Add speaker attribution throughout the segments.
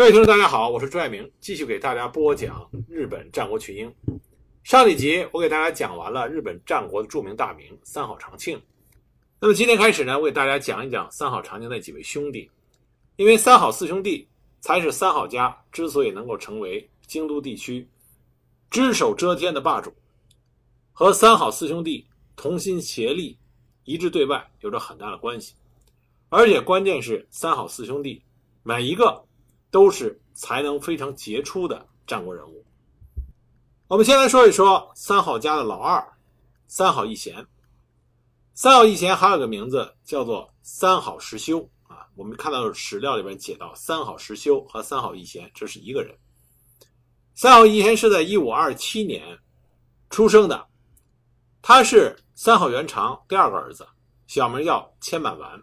Speaker 1: 各位听众，大家好，我是朱爱明，继续给大家播讲日本战国群英。上一集我给大家讲完了日本战国的著名大名三好长庆，那么今天开始呢，我给大家讲一讲三好长庆那几位兄弟，因为三好四兄弟才是三好家之所以能够成为京都地区只手遮天的霸主，和三好四兄弟同心协力、一致对外有着很大的关系，而且关键是三好四兄弟每一个。都是才能非常杰出的战国人物。我们先来说一说三好家的老二，三好义贤。三好义贤还有个名字叫做三好实修啊。我们看到史料里边写到，三好实修和三好义贤这是一个人。三好义贤是在一五二七年出生的，他是三好元长第二个儿子，小名叫千满丸。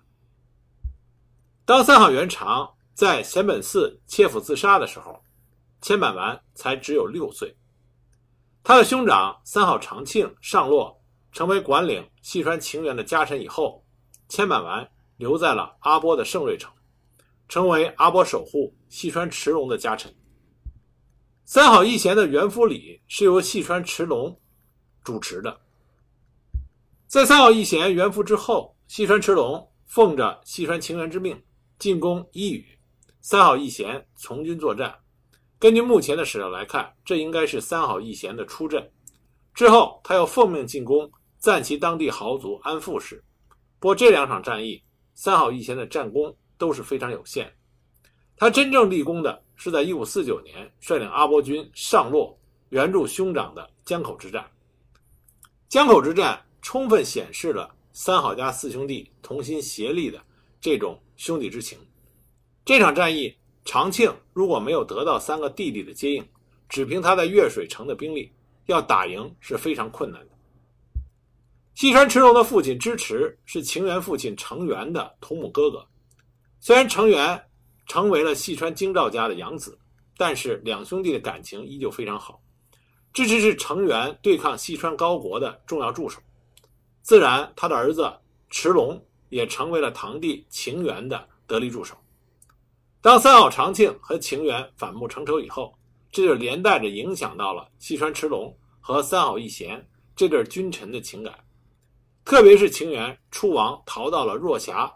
Speaker 1: 当三好元长。在贤本寺切腹自杀的时候，千满丸才只有六岁。他的兄长三好长庆上洛，成为管领细川晴元的家臣以后，千满丸留在了阿波的盛瑞城，成为阿波守护细川持龙的家臣。三好义贤的元夫礼是由细川持龙主持的。在三好义贤元服之后，细川持龙奉着细川晴元之命进攻伊予。三好义贤从军作战，根据目前的史料来看，这应该是三好义贤的出阵。之后，他又奉命进攻赞岐当地豪族安富氏。不过，这两场战役，三好义贤的战功都是非常有限。他真正立功的是在1549年率领阿波军上洛援助兄长的江口之战。江口之战充分显示了三好家四兄弟同心协力的这种兄弟之情。这场战役，长庆如果没有得到三个弟弟的接应，只凭他在越水城的兵力，要打赢是非常困难的。细川持龙的父亲支持是情缘父亲成元的同母哥哥，虽然成元成为了细川京兆家的养子，但是两兄弟的感情依旧非常好。支持是成元对抗细川高国的重要助手，自然他的儿子持龙也成为了堂弟情缘的得力助手。当三好长庆和情缘反目成仇以后，这就连带着影响到了细川持龙和三好义贤这对君臣的情感。特别是情缘出王逃到了若狭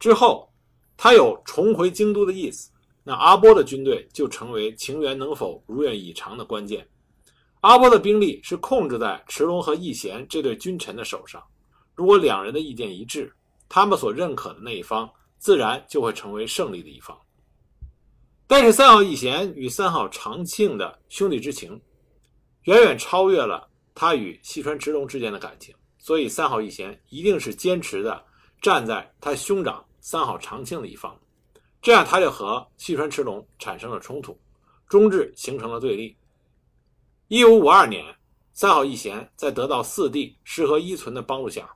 Speaker 1: 之后，他有重回京都的意思，那阿波的军队就成为情缘能否如愿以偿的关键。阿波的兵力是控制在持龙和义贤这对君臣的手上，如果两人的意见一致，他们所认可的那一方。自然就会成为胜利的一方。但是三好义贤与三好长庆的兄弟之情，远远超越了他与细川直龙之间的感情，所以三好义贤一定是坚持的站在他兄长三好长庆的一方，这样他就和细川持龙产生了冲突，终至形成了对立。一五五二年，三好义贤在得到四弟石河一存的帮助下，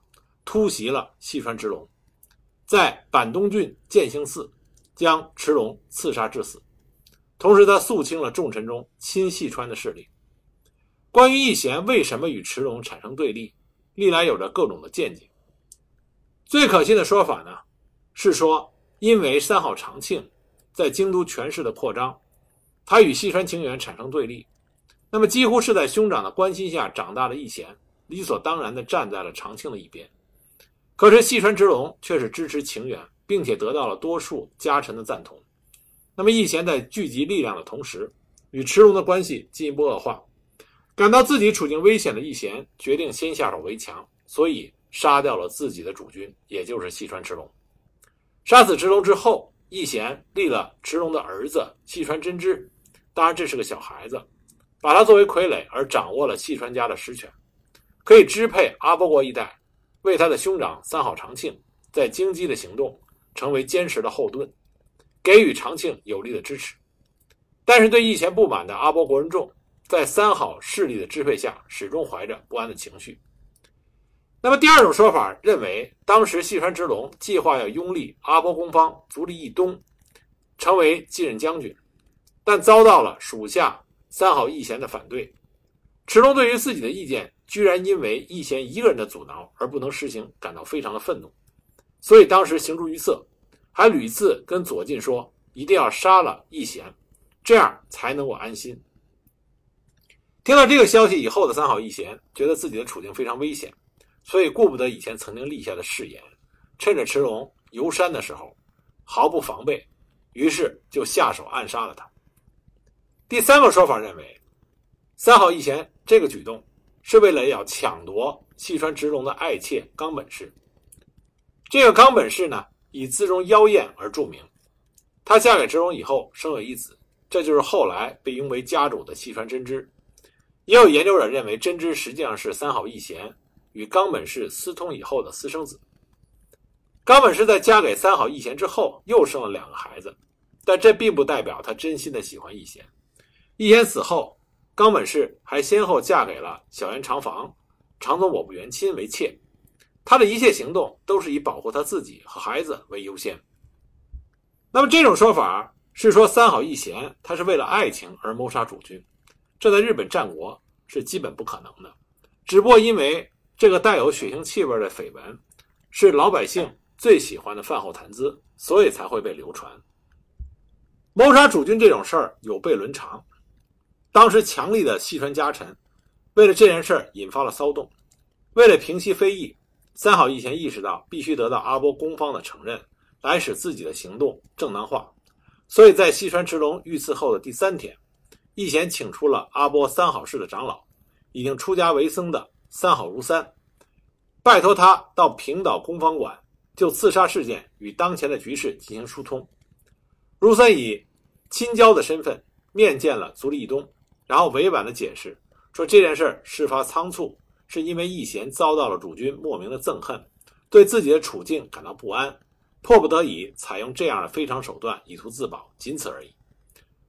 Speaker 1: 突袭了细川直龙。在板东郡建兴寺，将池龙刺杀致死。同时，他肃清了重臣中亲细川的势力。关于义贤为什么与池龙产生对立，历来有着各种的见解。最可信的说法呢，是说因为三好长庆在京都权势的扩张，他与细川晴元产生对立。那么，几乎是在兄长的关心下长大的义贤，理所当然地站在了长庆的一边。可是细川直龙却是支持晴元，并且得到了多数家臣的赞同。那么义贤在聚集力量的同时，与池龙的关系进一步恶化。感到自己处境危险的义贤决定先下手为强，所以杀掉了自己的主君，也就是细川直龙。杀死直龙之后，义贤立了池龙的儿子细川真之，当然这是个小孩子，把他作为傀儡而掌握了细川家的实权，可以支配阿波国一带。为他的兄长三好长庆在京畿的行动成为坚实的后盾，给予长庆有力的支持。但是对义贤不满的阿波国人众，在三好势力的支配下，始终怀着不安的情绪。那么第二种说法认为，当时细川直龙计划要拥立阿波公方足利义东，成为继任将军，但遭到了属下三好义贤的反对。池龙对于自己的意见。居然因为义贤一个人的阻挠而不能实行，感到非常的愤怒，所以当时形逐于色，还屡次跟左近说一定要杀了义贤，这样才能够安心。听到这个消息以后的三好义贤觉得自己的处境非常危险，所以顾不得以前曾经立下的誓言，趁着池龙游山的时候毫不防备，于是就下手暗杀了他。第三个说法认为，三好义贤这个举动是为了要抢夺细川直龙的爱妾冈本氏。这个冈本氏呢，以姿容妖艳而著名。她嫁给直荣以后，生有一子，这就是后来被拥为家主的细川真知。也有研究者认为，真知实际上是三好义贤与冈本氏私通以后的私生子。冈本氏在嫁给三好义贤之后，又生了两个孩子，但这并不代表她真心的喜欢义贤。义贤死后，冈本氏还先后嫁给了小原长房、长宗我部元亲为妾。他的一切行动都是以保护他自己和孩子为优先。那么这种说法是说三好义贤他是为了爱情而谋杀主君，这在日本战国是基本不可能的。只不过因为这个带有血腥气味的绯闻是老百姓最喜欢的饭后谈资，所以才会被流传。谋杀主君这种事儿有悖伦常。当时强力的细川家臣为了这件事引发了骚动，为了平息非议。三好义贤意识到必须得到阿波公方的承认，来使自己的行动正当化，所以在西川池龙遇刺后的第三天，义贤请出了阿波三好氏的长老，已经出家为僧的三好如三，拜托他到平岛公方馆就刺杀事件与当前的局势进行疏通。如三以亲交的身份面见了足利义东，然后委婉的解释说这件事事发仓促。是因为义贤遭到了主君莫名的憎恨，对自己的处境感到不安，迫不得已采用这样的非常手段以图自保，仅此而已。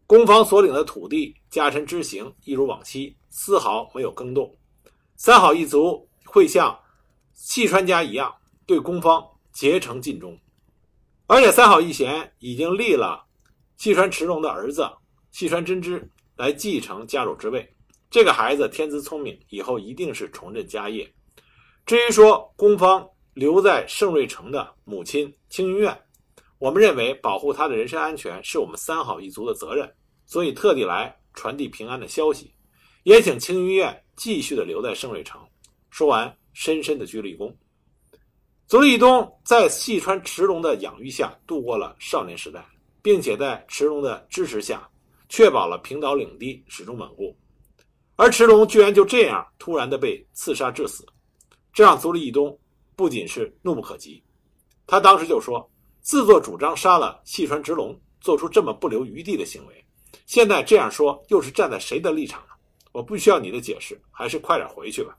Speaker 1: 攻方所领的土地家臣之行一如往期，丝毫没有更动。三好一族会像细川家一样对攻方竭诚尽忠，而且三好义贤已经立了细川持龙的儿子细川真知来继承家主之位。这个孩子天资聪明，以后一定是重振家业。至于说宫方留在盛瑞城的母亲青云院，我们认为保护她的人身安全是我们三好一族的责任，所以特地来传递平安的消息，也请青云院继续的留在盛瑞城。说完，深深的鞠了一躬。足利东在细川池龙的养育下度过了少年时代，并且在池龙的支持下，确保了平岛领地始终稳固。而池龙居然就这样突然的被刺杀致死，这让足利义东不仅是怒不可及，他当时就说：“自作主张杀了细川直龙，做出这么不留余地的行为，现在这样说又是站在谁的立场呢？我不需要你的解释，还是快点回去吧。”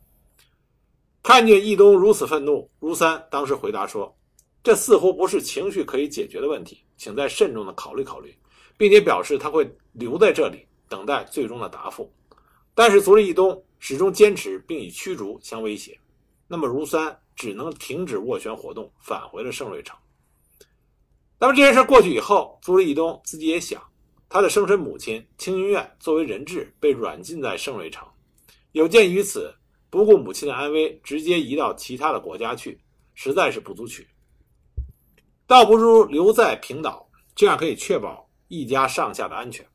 Speaker 1: 看见义东如此愤怒，如三当时回答说：“这似乎不是情绪可以解决的问题，请再慎重的考虑考虑，并且表示他会留在这里等待最终的答复。”但是足利义东始终坚持，并以驱逐相威胁，那么如三只能停止斡旋活动，返回了盛瑞城。那么这件事过去以后，足利义东自己也想，他的生身母亲青云院作为人质被软禁在盛瑞城，有鉴于此，不顾母亲的安危，直接移到其他的国家去，实在是不足取，倒不如留在平岛，这样可以确保一家上下的安全。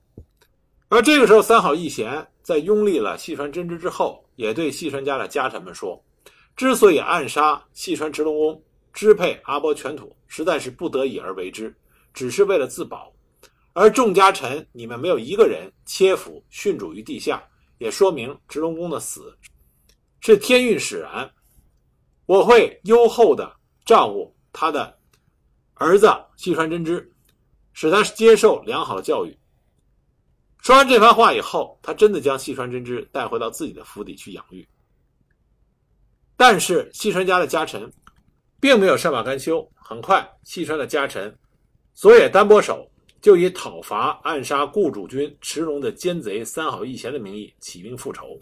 Speaker 1: 而这个时候，三好义贤在拥立了细川真知之后，也对细川家的家臣们说：“之所以暗杀细川直龙公，支配阿波全土，实在是不得已而为之，只是为了自保。而众家臣，你们没有一个人切腹殉主于地下，也说明直龙公的死是天运使然。我会优厚的照顾他的儿子细川真知，使他接受良好的教育。”说完这番话以后，他真的将细川真知带回到自己的府邸去养育。但是细川家的家臣并没有善罢甘休，很快细川的家臣佐野丹波守就以讨伐暗杀雇主君池龙的奸贼三好义贤的名义起兵复仇，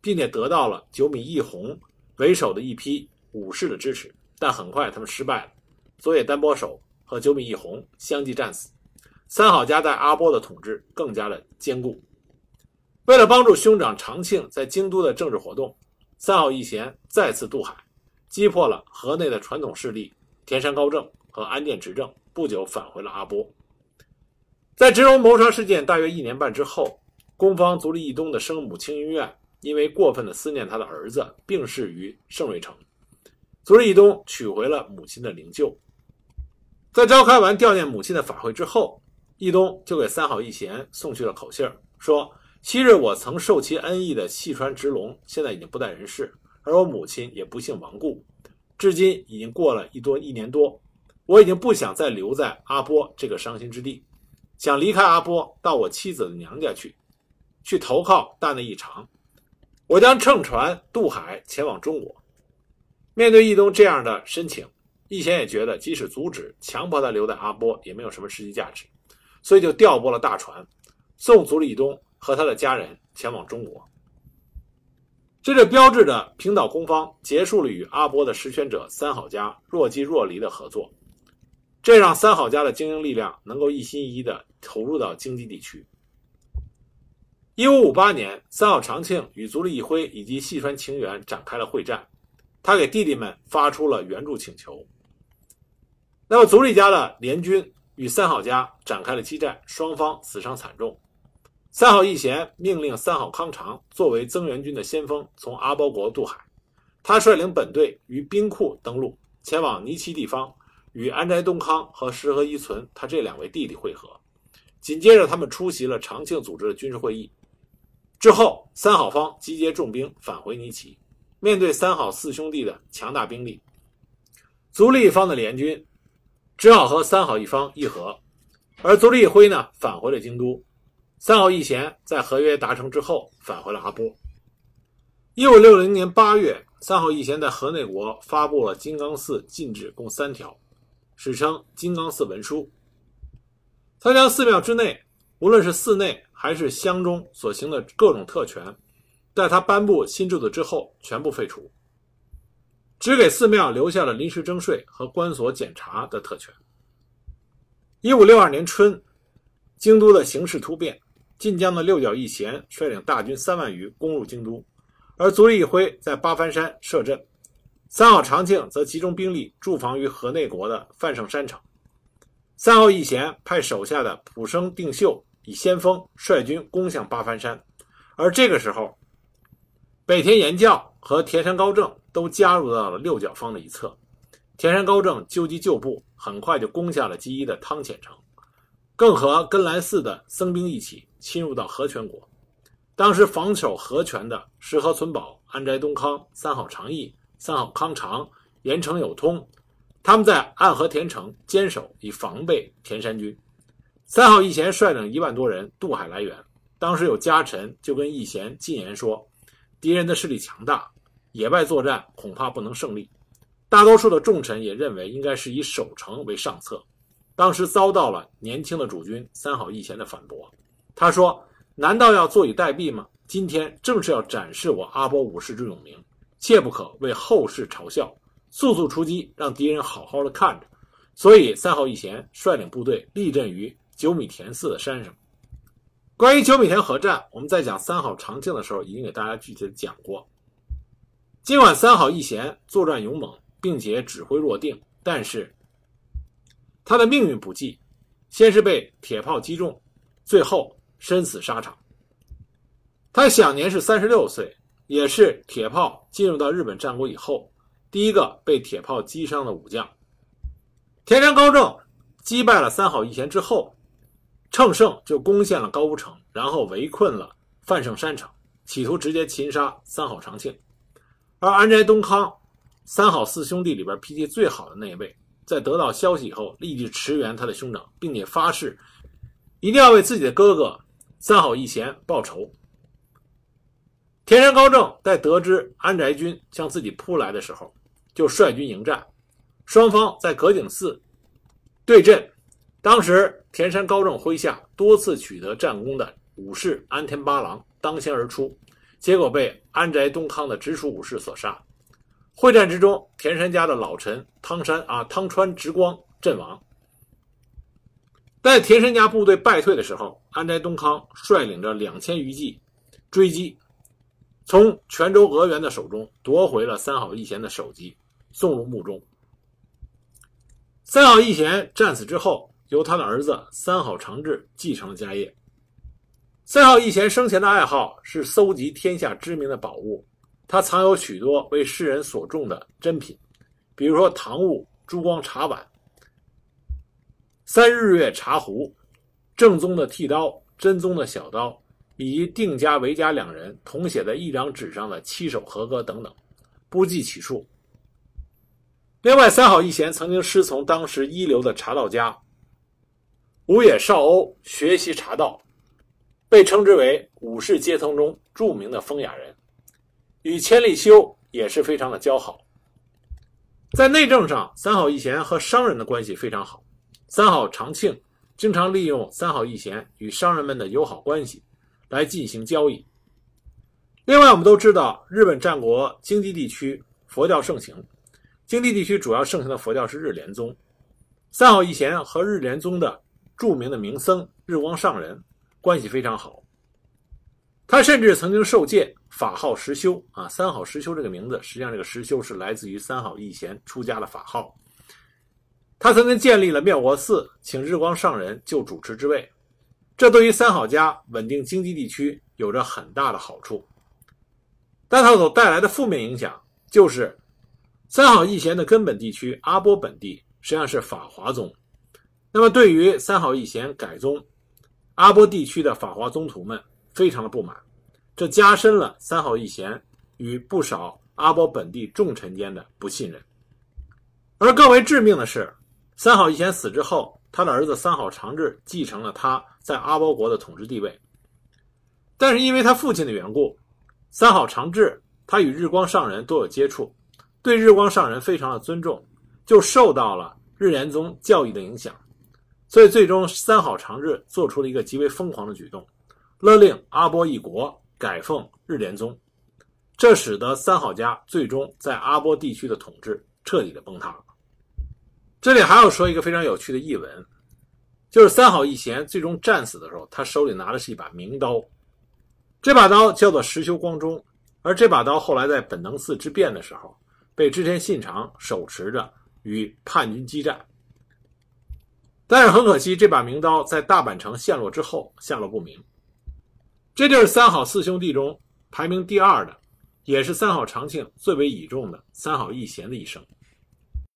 Speaker 1: 并且得到了九米义弘为首的一批武士的支持，但很快他们失败了，佐野丹波守和九米义弘相继战死。三好家在阿波的统治更加的坚固。为了帮助兄长长庆在京都的政治活动，三好义贤再次渡海，击破了河内的传统势力田山高政和安殿执政，不久返回了阿波。在植荣谋杀事件大约一年半之后，攻方足利义东的生母清云院因为过分的思念他的儿子，病逝于盛瑞城。足利义东取回了母亲的灵柩。在召开完悼念母亲的法会之后，义东就给三好义贤送去了口信说：“昔日我曾受其恩义的细川直龙，现在已经不在人世，而我母亲也不幸亡故。至今已经过了一多一年多，我已经不想再留在阿波这个伤心之地。”想离开阿波，到我妻子的娘家去，去投靠大内义长。我将乘船渡海前往中国。面对义东这样的申请，义贤也觉得即使阻止、强迫他留在阿波也没有什么实际价值，所以就调拨了大船，送足利义东和他的家人前往中国。这就标志着平岛公方结束了与阿波的实权者三好家若即若离的合作。这让三好家的经营力量能够一心一意地投入到经济地区。一五五八年，三好长庆与足利义辉以及细川晴元展开了会战，他给弟弟们发出了援助请求。那么足利家的联军与三好家展开了激战，双方死伤惨重。三好义贤命令三好康长作为增援军的先锋，从阿波国渡海。他率领本队于兵库登陆，前往尼崎地方。与安宅东康和石河一存他这两位弟弟会合，紧接着他们出席了长庆组织的军事会议。之后，三好方集结重兵返回尼崎。面对三好四兄弟的强大兵力，足利方的联军只好和三好一方议和。而足利义辉呢，返回了京都。三好义贤在合约达成之后，返回了阿波。一五六零年八月，三好义贤在河内国发布了金刚寺禁止共三条。史称《金刚寺文书》，他将寺庙之内，无论是寺内还是乡中所行的各种特权，在他颁布新制度之后全部废除，只给寺庙留下了临时征税和关锁检查的特权。一五六二年春，京都的形势突变，晋江的六角义贤率领大军三万余攻入京都，而足利义辉在八幡山设阵。三好长庆则集中兵力驻防于河内国的范盛山城。三好义贤派手下的浦生定秀以先锋率军攻向八幡山，而这个时候，北田延教和田山高正都加入到了六角方的一侧。田山高正纠集旧部，很快就攻下了基一的汤浅城，更和根来寺的僧兵一起侵入到和泉国。当时防守和泉的石河存保、安斋东康、三好长义。三好康长、盐城有通，他们在暗河田城坚守，以防备田山军。三好义贤率领一万多人渡海来援。当时有家臣就跟义贤进言说：“敌人的势力强大，野外作战恐怕不能胜利。”大多数的重臣也认为应该是以守城为上策。当时遭到了年轻的主君三好义贤的反驳。他说：“难道要坐以待毙吗？今天正是要展示我阿波武士之勇名。”切不可为后世嘲笑，速速出击，让敌人好好的看着。所以三好义贤率领部队立阵于九米田寺的山上。关于九米田合战，我们在讲三好长庆的时候已经给大家具体的讲过。尽管三好义贤作战勇猛，并且指挥若定，但是他的命运不济，先是被铁炮击中，最后身死沙场。他享年是三十六岁。也是铁炮进入到日本战国以后，第一个被铁炮击伤的武将。田山高正击败了三好义贤之后，乘胜就攻陷了高屋城，然后围困了范盛山城，企图直接擒杀三好长庆。而安宅东康，三好四兄弟里边脾气最好的那一位，在得到消息以后，立即驰援他的兄长，并且发誓一定要为自己的哥哥三好义贤报仇。田山高正在得知安宅军向自己扑来的时候，就率军迎战。双方在葛井寺对阵。当时田山高正麾下多次取得战功的武士安田八郎当先而出，结果被安宅东康的直属武士所杀。会战之中，田山家的老臣汤山啊汤川直光阵亡。在田山家部队败退的时候，安宅东康率领着两千余骑追击。从泉州额元的手中夺回了三好义贤的首级，送入墓中。三好义贤战死之后，由他的儿子三好长治继承了家业。三好义贤生前的爱好是搜集天下知名的宝物，他藏有许多为世人所重的珍品，比如说唐物珠光茶碗、三日月茶壶、正宗的剃刀、真宗的小刀，以及定家、韦家两人同写在一张纸上的七首和歌等等，不计其数。另外，三好义贤曾经师从当时一流的茶道家五野少欧学习茶道，被称之为武士阶层中著名的风雅人，与千利休也是非常的交好。在内政上，三好义贤和商人的关系非常好。三好长庆经常利用三好义贤与商人们的友好关系来进行交易。另外，我们都知道，日本战国京畿地区佛教盛行。京畿地区主要盛行的佛教是日莲宗，三好义贤和日莲宗的著名的名僧日光上人关系非常好。他甚至曾经受戒，法号实修啊，三好实修这个名字，实际上这个实修是来自于三好义贤出家的法号。他曾经建立了妙国寺，请日光上人就主持之位，这对于三好家稳定经济地区有着很大的好处。但他所带来的负面影响就是。三好义贤的根本地区阿波本地实际上是法华宗，那么对于三好义贤改宗，阿波地区的法华宗徒们非常的不满，这加深了三好义贤与不少阿波本地重臣间的不信任。而更为致命的是，三好义贤死之后，他的儿子三好长治继承了他在阿波国的统治地位，但是因为他父亲的缘故，三好长治他与日光上人多有接触。对日光上人非常的尊重，就受到了日莲宗教义的影响，所以最终三好长治做出了一个极为疯狂的举动，勒令阿波一国改奉日莲宗，这使得三好家最终在阿波地区的统治彻底的崩塌。了。这里还要说一个非常有趣的译文，就是三好义贤最终战死的时候，他手里拿的是一把名刀，这把刀叫做石修光中，而这把刀后来在本能寺之变的时候。被织田信长手持着与叛军激战，但是很可惜，这把名刀在大阪城陷落之后下落不明。这就是三好四兄弟中排名第二的，也是三好长庆最为倚重的三好义贤的一生。